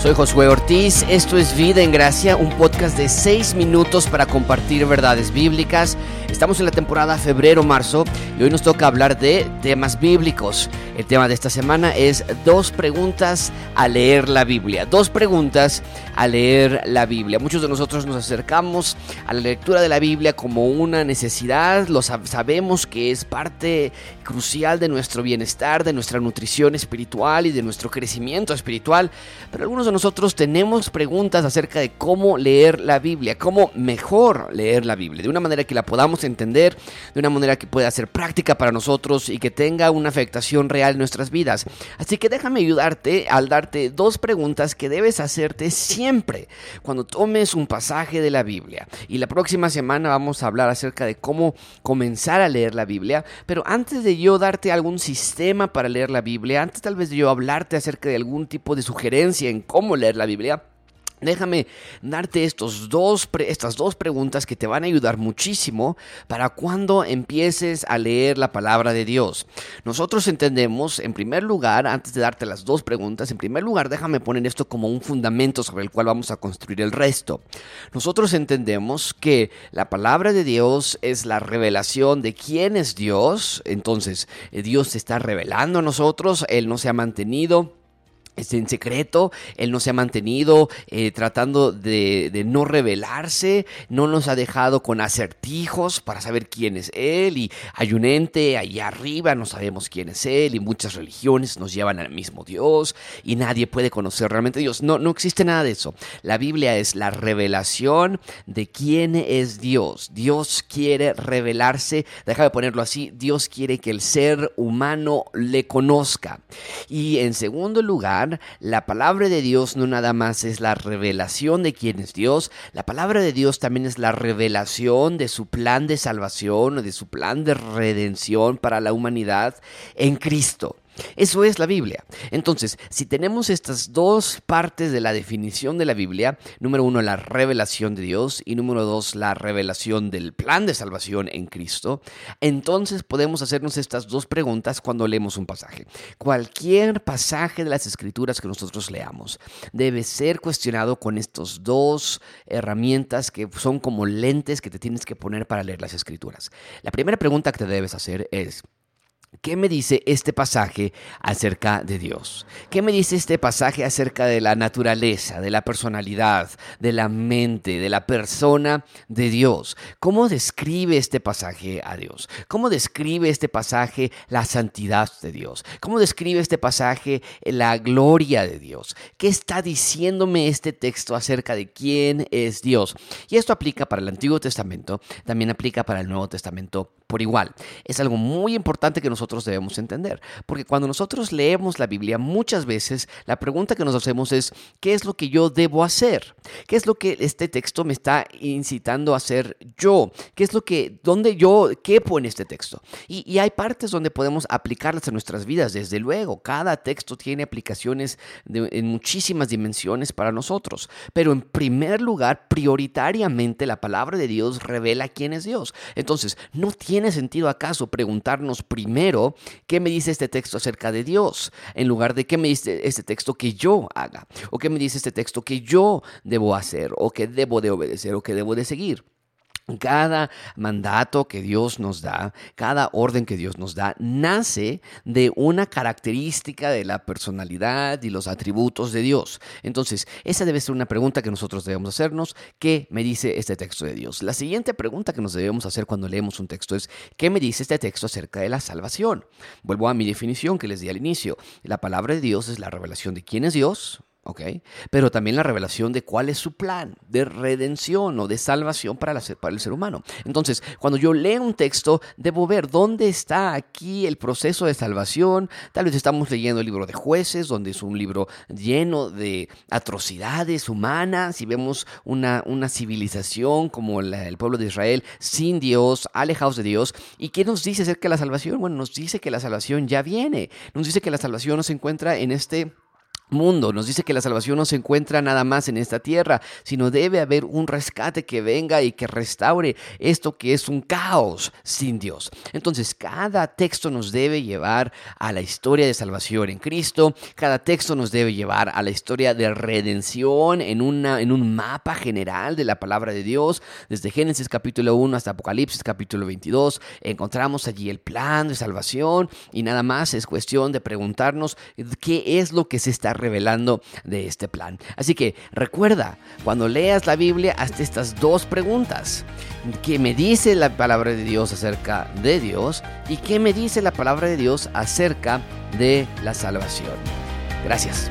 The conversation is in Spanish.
Soy Josué Ortiz, esto es Vida en Gracia, un podcast de 6 minutos para compartir verdades bíblicas. Estamos en la temporada febrero-marzo y hoy nos toca hablar de temas bíblicos. El tema de esta semana es dos preguntas a leer la Biblia. Dos preguntas a leer la Biblia. Muchos de nosotros nos acercamos a la lectura de la Biblia como una necesidad, lo sabemos que es parte crucial de nuestro bienestar, de nuestra nutrición espiritual y de nuestro crecimiento espiritual, pero algunos de nosotros tenemos preguntas acerca de cómo leer la Biblia, cómo mejor leer la Biblia, de una manera que la podamos entender, de una manera que pueda ser práctica para nosotros y que tenga una afectación real en nuestras vidas. Así que déjame ayudarte al darte dos preguntas que debes hacerte siempre cuando tomes un pasaje de la Biblia. Y la próxima semana vamos a hablar acerca de cómo comenzar a leer la Biblia, pero antes de yo darte algún sistema para leer la Biblia, antes tal vez de yo hablarte acerca de algún tipo de sugerencia en cómo leer la Biblia, Déjame darte estos dos, estas dos preguntas que te van a ayudar muchísimo para cuando empieces a leer la palabra de Dios. Nosotros entendemos, en primer lugar, antes de darte las dos preguntas, en primer lugar déjame poner esto como un fundamento sobre el cual vamos a construir el resto. Nosotros entendemos que la palabra de Dios es la revelación de quién es Dios. Entonces, eh, Dios se está revelando a nosotros, Él no se ha mantenido en secreto, Él no se ha mantenido eh, tratando de, de, no revelarse, no nos ha dejado con acertijos para saber quién es Él y hay un ente allá arriba, no sabemos quién es Él y muchas religiones nos llevan al mismo Dios y nadie puede conocer realmente a Dios. No, no existe nada de eso. La Biblia es la revelación de quién es Dios. Dios quiere revelarse, déjame ponerlo así, Dios quiere que el ser humano le conozca. Y en segundo lugar, la palabra de Dios no nada más es la revelación de quién es Dios, la palabra de Dios también es la revelación de su plan de salvación, de su plan de redención para la humanidad en Cristo. Eso es la Biblia. Entonces, si tenemos estas dos partes de la definición de la Biblia, número uno, la revelación de Dios y número dos, la revelación del plan de salvación en Cristo, entonces podemos hacernos estas dos preguntas cuando leemos un pasaje. Cualquier pasaje de las escrituras que nosotros leamos debe ser cuestionado con estas dos herramientas que son como lentes que te tienes que poner para leer las escrituras. La primera pregunta que te debes hacer es, ¿Qué me dice este pasaje acerca de Dios? ¿Qué me dice este pasaje acerca de la naturaleza, de la personalidad, de la mente, de la persona de Dios? ¿Cómo describe este pasaje a Dios? ¿Cómo describe este pasaje la santidad de Dios? ¿Cómo describe este pasaje la gloria de Dios? ¿Qué está diciéndome este texto acerca de quién es Dios? Y esto aplica para el Antiguo Testamento, también aplica para el Nuevo Testamento por igual. Es algo muy importante que nosotros debemos entender, porque cuando nosotros leemos la Biblia, muchas veces la pregunta que nos hacemos es, ¿qué es lo que yo debo hacer? ¿Qué es lo que este texto me está incitando a hacer yo? ¿Qué es lo que, dónde yo quepo en este texto? Y, hay partes donde podemos aplicarlas a nuestras vidas, desde luego. Cada texto tiene aplicaciones en muchísimas dimensiones para nosotros, pero en primer lugar, prioritariamente la palabra de Dios revela quién es Dios. Entonces, no tiene ¿Tiene sentido acaso preguntarnos primero qué me dice este texto acerca de Dios, en lugar de qué me dice este texto que yo haga, o qué me dice este texto que yo debo hacer, o que debo de obedecer, o que debo de seguir? Cada mandato que Dios nos da, cada orden que Dios nos da, nace de una característica de la personalidad y los atributos de Dios. Entonces, esa debe ser una pregunta que nosotros debemos hacernos. ¿Qué me dice este texto de Dios? La siguiente pregunta que nos debemos hacer cuando leemos un texto es, ¿qué me dice este texto acerca de la salvación? Vuelvo a mi definición que les di al inicio. La palabra de Dios es la revelación de quién es Dios, pero también la revelación de cuál es su plan de redención o de salvación para, para, el ser humano. Entonces, cuando yo leo un texto, debo ver dónde está aquí el proceso de salvación. Tal vez estamos leyendo el libro de jueces, donde es un libro lleno de atrocidades humanas y vemos una, una civilización como el pueblo de Israel sin Dios, alejados de Dios. ¿Y qué nos dice acerca de la salvación? Bueno, nos dice que la salvación ya viene. Nos dice que la salvación no se encuentra en este mundo. Nos dice que la salvación no se encuentra nada más en esta tierra, sino debe haber un rescate que venga y que restaure esto que es un caos sin Dios. Entonces, cada texto nos debe llevar a la historia de salvación en Cristo, cada texto nos debe llevar a la historia de redención en, una, en un mapa general de la palabra de Dios, desde Génesis capítulo 1 hasta Apocalipsis capítulo 22, encontramos allí el plan de salvación y nada más es cuestión de preguntarnos qué es lo que se está revelando de este plan. Así que recuerda, cuando leas la Biblia, hazte estas dos preguntas. ¿Qué me dice la palabra de Dios acerca de Dios? ¿Y qué me dice la palabra de Dios acerca de la salvación? Gracias.